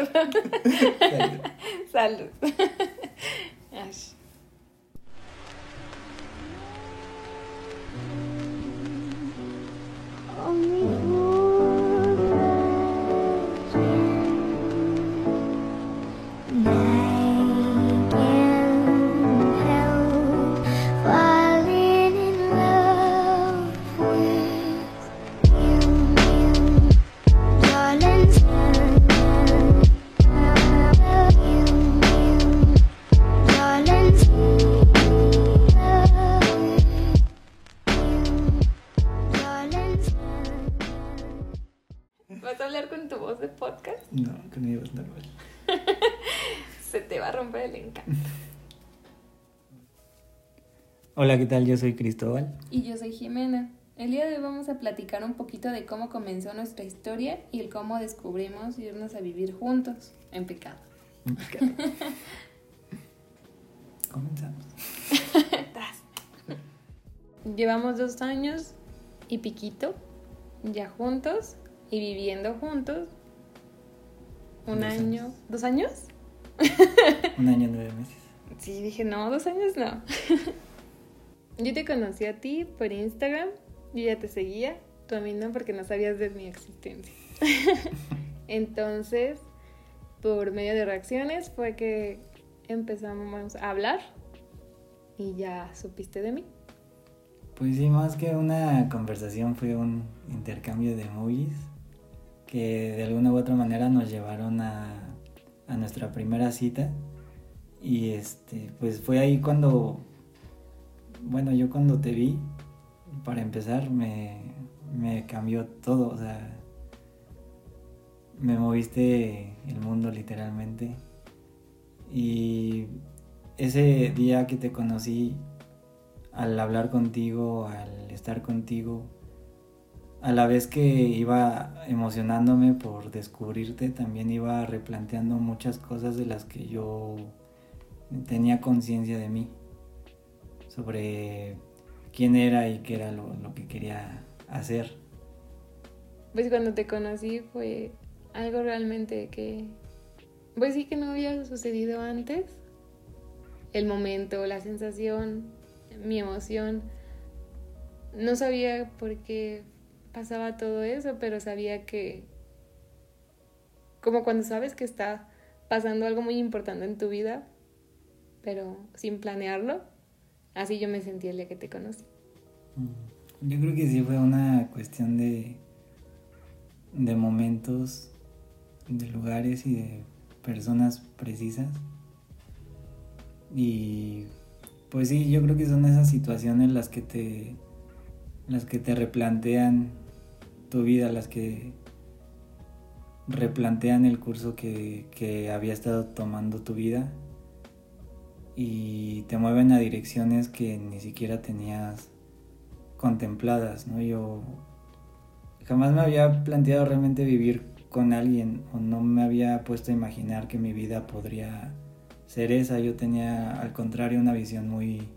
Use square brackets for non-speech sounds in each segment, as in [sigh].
[laughs] Salud. ¿Vas No, con mi voz normal. Se te va a romper el encanto. [laughs] Hola, ¿qué tal? Yo soy Cristóbal. Y yo soy Jimena. El día de hoy vamos a platicar un poquito de cómo comenzó nuestra historia y el cómo descubrimos irnos a vivir juntos en pecado. En pecado. [laughs] Comenzamos. [laughs] Llevamos dos años y piquito ya juntos y viviendo juntos. Un Dos año. años. ¿Dos años? [laughs] Un año, nueve meses. Sí, dije, no, dos años no. [laughs] Yo te conocí a ti por Instagram, yo ya te seguía, tú a mí no, porque no sabías de mi existencia. [laughs] Entonces, por medio de reacciones fue que empezamos a hablar y ya supiste de mí. Pues sí, más que una conversación fue un intercambio de movies que de alguna u otra manera nos llevaron a, a nuestra primera cita. Y este, pues fue ahí cuando, bueno, yo cuando te vi, para empezar, me, me cambió todo, o sea, me moviste el mundo literalmente. Y ese día que te conocí, al hablar contigo, al estar contigo, a la vez que iba emocionándome por descubrirte, también iba replanteando muchas cosas de las que yo tenía conciencia de mí, sobre quién era y qué era lo, que quería hacer. Pues cuando te conocí fue algo realmente que, pues sí que no había sucedido antes. El momento, la sensación, mi emoción. No sabía por qué pasaba todo eso, pero sabía que, como cuando sabes que está pasando algo muy importante en tu vida, pero sin planearlo, así yo me sentí el día que te conocí. Yo creo que sí fue una cuestión de, de momentos, de lugares y de personas precisas. Y pues sí, yo creo que son esas situaciones las que te las que te replantean tu vida, las que replantean el curso que, que había estado tomando tu vida y te mueven a direcciones que ni siquiera tenías contempladas, ¿no? Yo jamás me había planteado realmente vivir con alguien o no me había puesto a imaginar que mi vida podría ser esa. Yo tenía al contrario una visión muy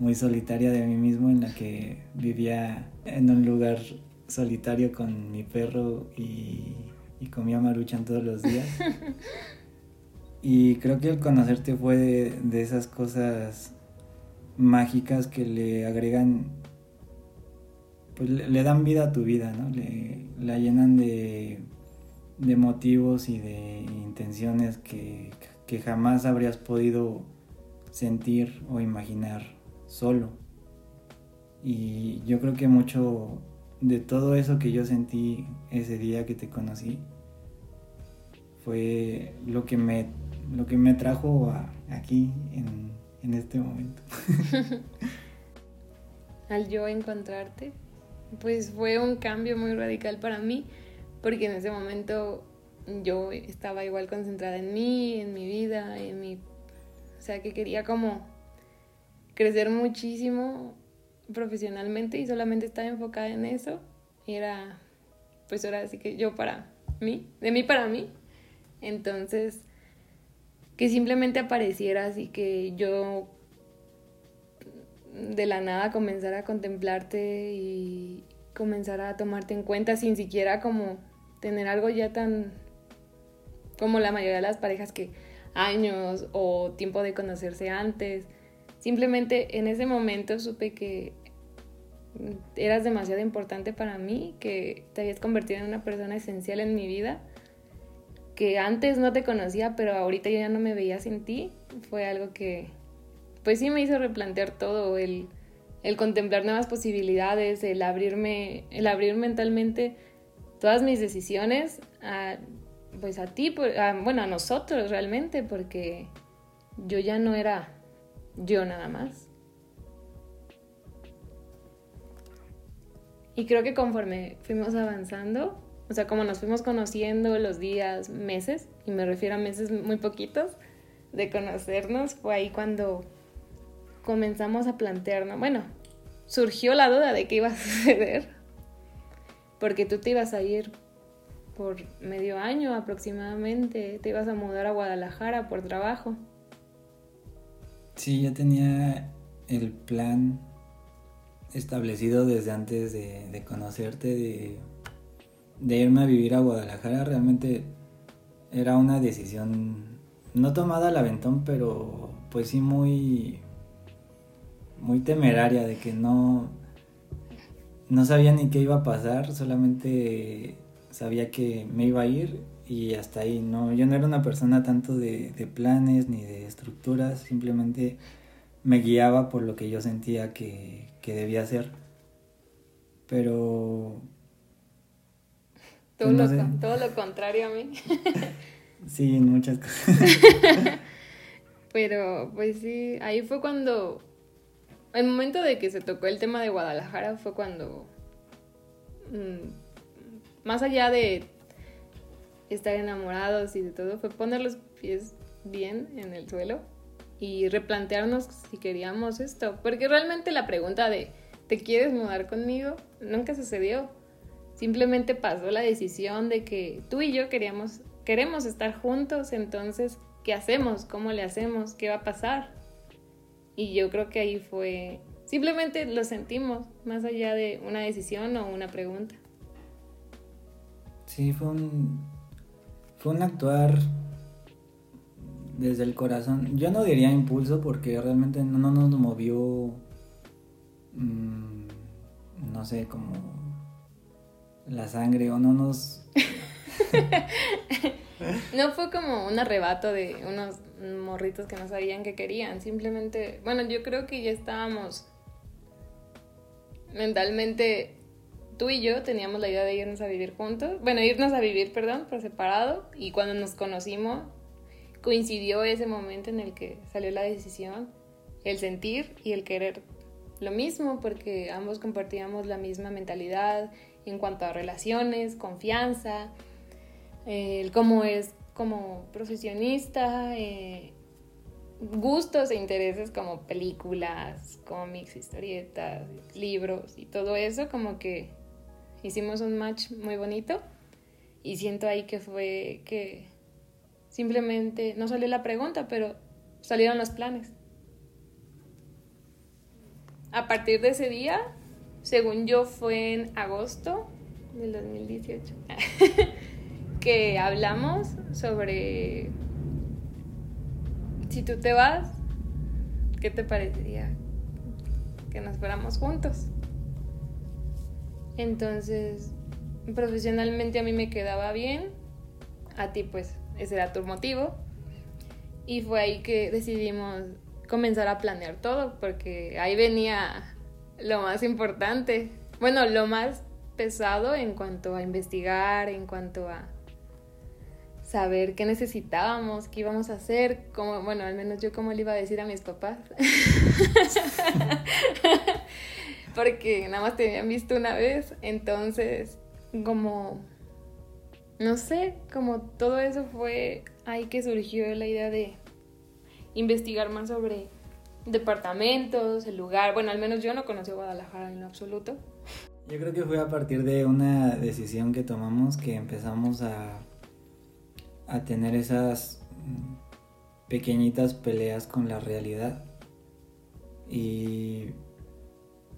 muy solitaria de mí mismo en la que vivía en un lugar solitario con mi perro y, y comía maruchan todos los días. [laughs] Y creo que el conocerte fue de, de esas cosas mágicas que le agregan, pues le, le dan vida a tu vida, ¿no? Le, la llenan de, de motivos y de intenciones que, que jamás habrías podido sentir o imaginar solo. Y yo creo que mucho de todo eso que yo sentí ese día que te conocí fue lo que me, lo que me trajo aquí en, en este momento. [laughs] al yo encontrarte, pues fue un cambio muy radical para mí, porque en ese momento yo estaba igual concentrada en mí, en mi vida, en mi... O sea, que quería como crecer muchísimo profesionalmente y solamente estaba enfocada en eso. Y era, pues ahora sí que yo para mí, de mí para mí. Entonces, que simplemente apareciera así que yo de la nada comenzar a contemplarte y comenzar a tomarte en cuenta sin siquiera como tener algo ya tan como la mayoría de las parejas que años o tiempo de conocerse antes. Simplemente en ese momento supe que eras demasiado importante para mí, que te habías convertido en una persona esencial en mi vida, que antes no te conocía, pero ahorita yo ya no me veía sin ti. Fue algo que, pues sí me hizo replantear todo, el, el contemplar nuevas posibilidades, el abrirme, el abrir mentalmente todas mis decisiones a, pues a ti, bueno, a nosotros realmente, porque yo ya no era yo nada más. Y creo que conforme fuimos avanzando, o sea, como nos fuimos conociendo los días, meses, y me refiero a meses muy poquitos de conocernos, fue ahí cuando comenzamos a plantearnos, bueno, surgió la duda de qué iba a [laughs] suceder, porque tú te ibas a ir por medio año aproximadamente, te ibas a mudar a Guadalajara por trabajo. Sí, ya tenía el plan establecido desde antes de, conocerte, de, de, irme a vivir a Guadalajara. Realmente era una decisión no tomada al aventón, pero pues sí muy, muy temeraria de que no, no sabía ni qué iba a pasar, solamente sabía que me iba a ir y hasta ahí. No, yo no era una persona tanto de, de planes ni de estructuras, simplemente me guiaba por lo que yo sentía que, que debía hacer. Pero... Todo, lo, todo lo contrario a mí. [laughs] sí, en muchas cosas. [laughs] Pero pues sí, ahí fue cuando... El momento de que se tocó el tema de Guadalajara fue cuando... Mm, más allá de estar enamorados y de todo, fue poner los pies bien en el suelo y replantearnos si queríamos esto. Porque realmente la pregunta de ¿te quieres mudar conmigo? nunca sucedió. Simplemente pasó la decisión de que tú y yo queríamos, queremos estar juntos, entonces, ¿qué hacemos? ¿Cómo le hacemos? ¿Qué va a pasar? Y yo creo que ahí fue, simplemente lo sentimos, más allá de una decisión o una pregunta. Sí, fue un, fue un actuar desde el corazón. Yo no diría impulso porque realmente no, nos movió, mm, no sé, como la sangre o no nos... [laughs] no fue como un arrebato de unos morritos que no sabían que querían. Simplemente, bueno, yo creo que ya estábamos mentalmente tú y yo teníamos la idea de irnos a vivir juntos, bueno, irnos a vivir, perdón, por separado, y cuando nos conocimos coincidió ese momento en el que salió la decisión, el sentir y el querer. Lo mismo porque ambos compartíamos la misma mentalidad en cuanto a relaciones, confianza, el cómo es como profesionista, eh, gustos e intereses como películas, cómics, historietas, libros y todo eso, como que hicimos un match muy bonito y siento ahí que fue que Simplemente no salió la pregunta, pero salieron los planes. A partir de ese día, según yo fue en agosto del 2018, [laughs] que hablamos sobre si tú te vas, ¿qué te parecería que nos fuéramos juntos? Entonces, profesionalmente a mí me quedaba bien, a ti pues ese era tu motivo. Y fue ahí que decidimos comenzar a planear todo, porque ahí venía lo más importante, bueno, lo más pesado en cuanto a investigar, en cuanto a saber qué necesitábamos, qué íbamos a hacer, como, bueno, al menos yo como le iba a decir a mis papás. [laughs] Porque nada más te habían visto una vez, entonces como no sé, como todo eso fue ahí que surgió la idea de investigar más sobre departamentos, el lugar. Bueno, al menos yo no conocí Guadalajara en lo absoluto. Yo creo que fue a partir de una decisión que tomamos que empezamos a, a tener esas pequeñitas peleas con la realidad. Y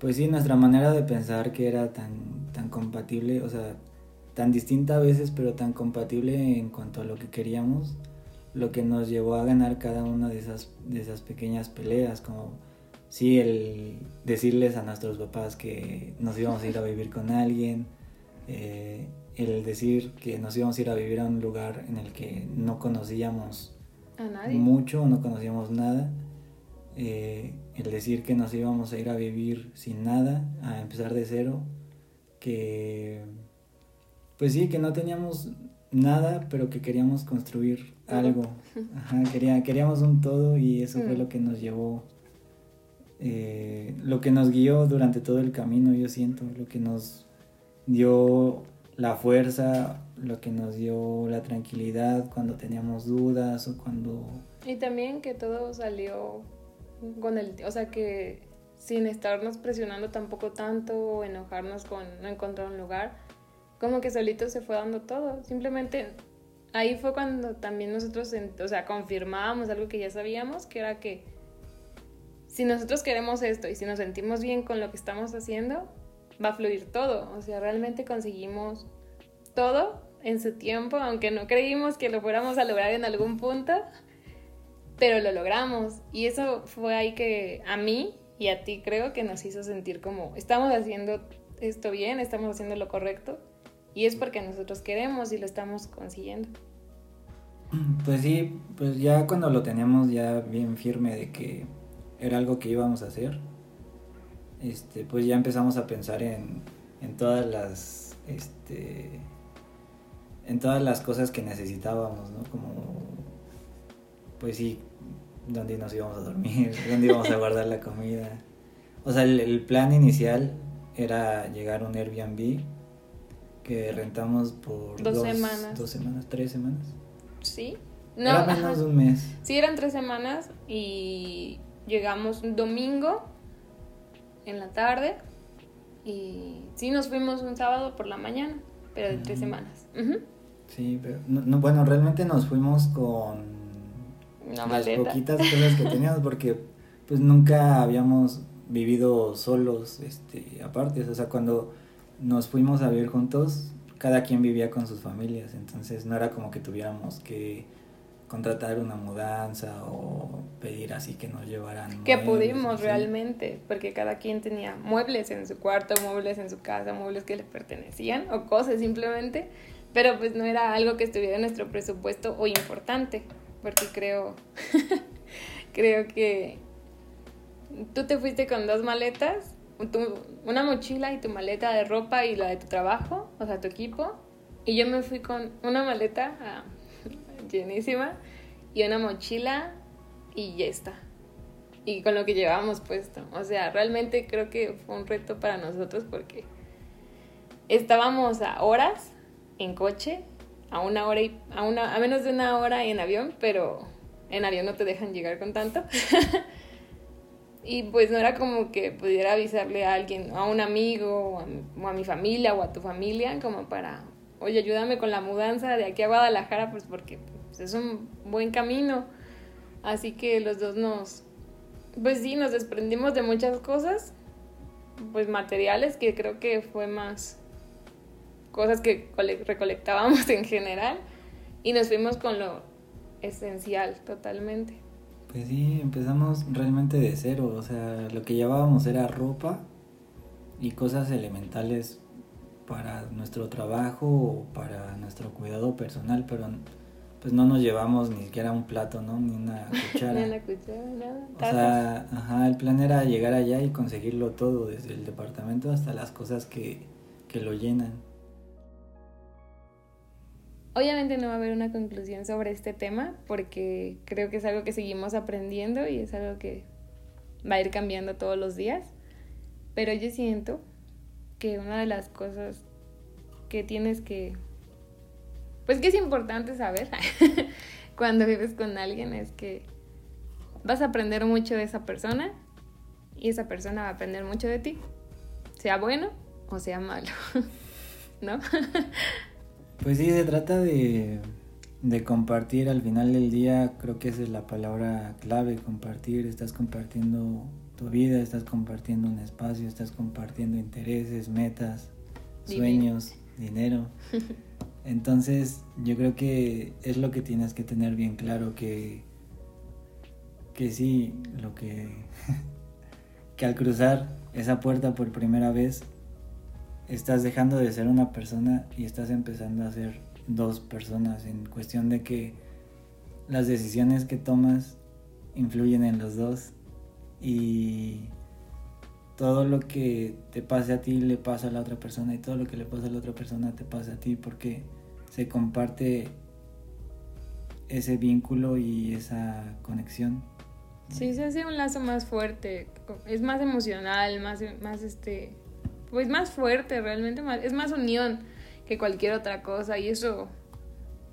pues sí, nuestra manera de pensar que era tan, tan compatible, o sea, tan distinta a veces, pero tan compatible en cuanto a lo que queríamos, lo que nos llevó a ganar cada una de esas, de esas pequeñas peleas, como sí el decirles a nuestros papás que nos íbamos a ir a vivir con alguien, eh, el decir que nos íbamos a ir a vivir a un lugar en el que no conocíamos A nadie. mucho, no conocíamos nada, eh, el decir que nos íbamos a ir a vivir sin nada, a empezar de cero, que pues sí, que no teníamos nada, pero que queríamos construir algo. Ajá, quería, queríamos un todo y eso fue Mm. lo que nos llevó, eh, lo que nos guió durante todo el camino, yo siento, lo que nos dio la fuerza, lo que nos dio la tranquilidad cuando teníamos dudas o cuando... Y también que todo salió con el, o sea que sin estarnos presionando tampoco tanto o enojarnos con no encontrar un lugar, como que solito se fue dando todo. Simplemente ahí fue cuando también nosotros, o sea, confirmábamos algo que ya sabíamos, que era que si nosotros queremos esto y si nos sentimos bien con lo que estamos haciendo, va a fluir todo. O sea, realmente conseguimos todo en su tiempo, aunque no creímos que lo fuéramos a lograr en algún punto, pero lo logramos. Y eso fue ahí que a mí y a ti creo que nos hizo sentir como estamos haciendo esto bien, estamos haciendo lo correcto. Y es porque nosotros queremos y lo estamos consiguiendo. Pues sí, pues ya cuando lo teníamos ya bien firme de que era algo que íbamos a hacer, este, pues ya empezamos a pensar en, en todas las, este, en todas las cosas que necesitábamos, ¿no? Como, pues sí, dónde nos íbamos a dormir, [laughs] dónde íbamos a guardar la comida. O sea, el, el plan inicial era llegar a un Airbnb que rentamos por Dos semanas. dos semanas, tres semanas. ¿Sí? Era ajá. menos de un mes. Sí, eran tres semanas y llegamos un domingo en la tarde y sí nos fuimos un sábado por la mañana, pero de tres Ujú. semanas. Ujú. Sí, pero no, no, bueno, realmente nos fuimos con Una las maleta. poquitas cosas que teníamos porque pues nunca habíamos vivido solos, este, aparte, o sea, cuando nos fuimos a vivir juntos, cada quien vivía con sus familias, entonces no era como que tuviéramos que contratar una mudanza o pedir así que nos llevaran. Que muebles, pudimos así. realmente, porque cada quien tenía muebles en su cuarto, muebles en su casa, muebles que le pertenecían o cosas simplemente, pero pues no era algo que estuviera en nuestro presupuesto o importante, porque creo, [laughs] creo que tú te fuiste con dos maletas, una mochila y tu maleta de ropa y la de tu trabajo, o sea, tu equipo, y yo me fui con una maleta ah, [laughs] llenísima y una mochila y ya está y con lo que llevábamos puesto. O sea, realmente creo que fue un reto para nosotros porque estábamos a horas en coche, a una hora y a una a menos de una hora en avión, pero en avión no te dejan llegar con tanto. [laughs] y pues no era como que pudiera avisarle a alguien, a un amigo, o a, mi, o a mi familia, o a tu familia, como para, oye, ayúdame con la mudanza de aquí a Guadalajara, pues porque pues, es un buen camino. Así que los dos nos, pues sí, nos desprendimos de muchas cosas, pues materiales, que creo que fue más cosas que cole- recolectábamos [laughs] en general, y nos fuimos con lo esencial totalmente. Pues sí, empezamos realmente de cero, o sea, lo que llevábamos era ropa y cosas elementales para nuestro trabajo o para nuestro cuidado personal, pero pues no nos llevamos ni siquiera un plato, ¿no? Ni una [laughs] cuchara. Ni una cuchara, nada. O sea, ajá, el plan era llegar allá y conseguirlo todo, desde el departamento hasta las cosas que, que lo llenan. Obviamente no va a haber una conclusión sobre este tema porque creo que es algo que seguimos aprendiendo y es algo que va a ir cambiando todos los días. Pero yo siento que una de las cosas que tienes que... Pues que es importante saber [laughs] cuando vives con alguien es que vas a aprender mucho de esa persona y esa persona va a aprender mucho de ti, sea bueno o sea malo, [laughs] ¿no? [laughs] Pues sí, se trata de, de compartir al final del día, creo que esa es la palabra clave, compartir, estás compartiendo tu vida, estás compartiendo un espacio, estás compartiendo intereses, metas, sueños. dinero. [laughs] Entonces, yo creo que es lo que tienes que tener bien claro que que sí, lo que [laughs] que al cruzar esa puerta por primera vez estás dejando de ser una persona y estás empezando a ser dos personas en cuestión de que las decisiones que tomas influyen en los dos y todo lo que te pase a ti le pasa a la otra persona y todo lo que le pasa a la otra persona te pasa a ti porque se comparte ese vínculo y esa conexión. Sí, se hace un lazo más fuerte, es más emocional, más, más este, pues más fuerte realmente, es más unión que cualquier otra cosa y eso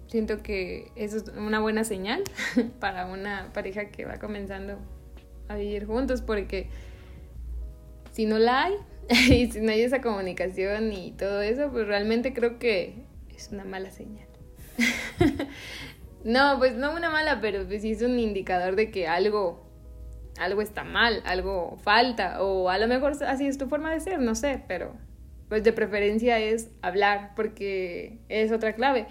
siento que eso es una buena señal [laughs] para una pareja que va comenzando a vivir juntos porque si no la hay [laughs] y si no hay esa comunicación y todo eso, pues realmente creo que es una mala señal. [laughs] no, pues no una mala, pero pues sí es un indicador de que algo algo está mal, algo falta o a lo mejor así es tu forma de ser, no sé, pero pues de preferencia es hablar porque es otra clave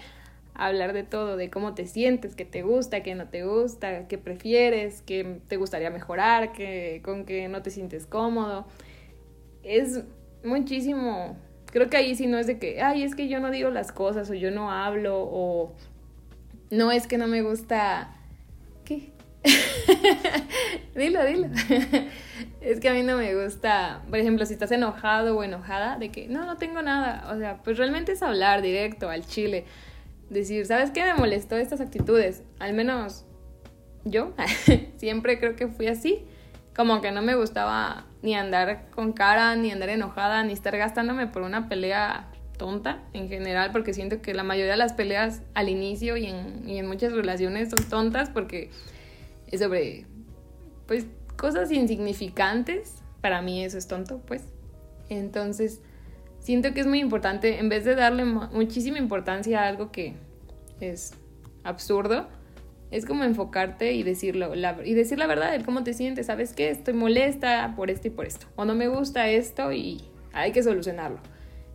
hablar de todo, de cómo te sientes, qué te gusta, qué no te gusta, qué prefieres, qué te gustaría mejorar, qué, con qué no te sientes cómodo. Es muchísimo, creo que ahí sí no es de que, ay, es que yo no digo las cosas o yo no hablo o no es que no me gusta, ¿qué? [laughs] dilo, dilo. es que a mí no me gusta, por ejemplo, si estás enojado o enojada, de que no, no tengo nada. O sea, pues realmente es hablar directo al chile decir, ¿sabes qué me molestó estas actitudes? Al menos yo [laughs] siempre creo que fui así. Como que no me gustaba ni andar con cara, ni andar enojada, ni estar gastándome por una pelea tonta en general, porque siento que la mayoría de las peleas al inicio y en, y en muchas relaciones son tontas porque sobre, pues, cosas insignificantes. Para mí eso es tonto, pues. Entonces, siento que es muy importante, en vez de darle muchísima importancia a algo que es absurdo, es como enfocarte y decirlo, y decir la verdad, el cómo te sientes, ¿sabes qué? Estoy molesta por esto y por esto, o no me gusta esto y hay que solucionarlo.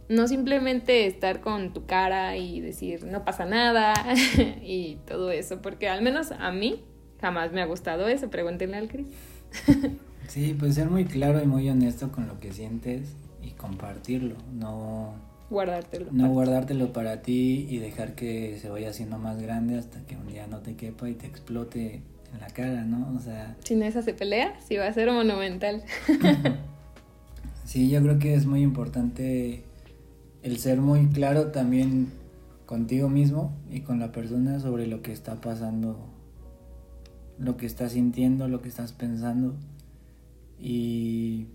No simplemente estar con tu cara y decir no pasa nada [laughs] y todo eso, porque al menos a mí jamás me ha gustado eso, pregúntenle al Cris. [laughs] sí, pues ser muy claro y muy honesto con lo que sientes y compartirlo, no guardártelo. No guardártelo para ti y dejar que se vaya haciendo más grande hasta que un día no te quepa y te explote en la cara, ¿no? O sea... Si no esa se pelea, sí va a ser monumental. [laughs] sí, yo creo que es muy importante el ser muy claro también contigo mismo y con la persona sobre lo que está pasando, lo que estás sintiendo, lo que estás pensando y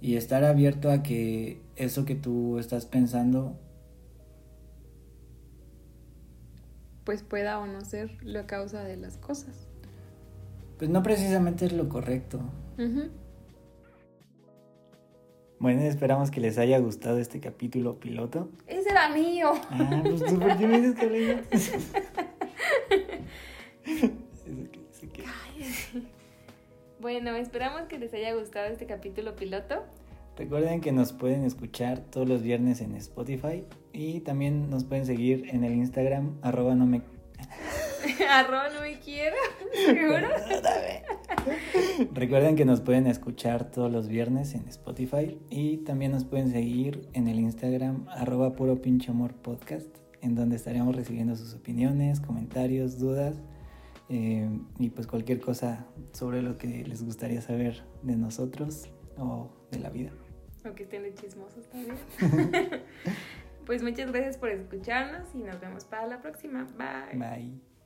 y estar abierto a que eso que tú estás pensando pues pueda o no ser la causa de las cosas. Pues no precisamente es lo correcto. Bueno, esperamos que les haya gustado este capítulo piloto. Ese era mío. Ah, pues tú por qué me dices que [laughs] Bueno, esperamos que les haya gustado este capítulo piloto. Recuerden que nos pueden escuchar todos los viernes en Spotify y también nos pueden seguir en el Instagram arroba no me... [laughs] arroba no me quiero, [laughs] ¿seguro? [laughs] Recuerden que nos pueden escuchar todos los viernes en Spotify y también nos pueden seguir en el Instagram arroba puro pinche amor podcast en donde estaremos recibiendo sus opiniones, comentarios, dudas eh, y pues cualquier cosa sobre lo que les gustaría saber de nosotros o de la vida. O que estén de chismosos también. [laughs] pues muchas gracias por escucharnos y nos vemos para la próxima. Bye. Bye.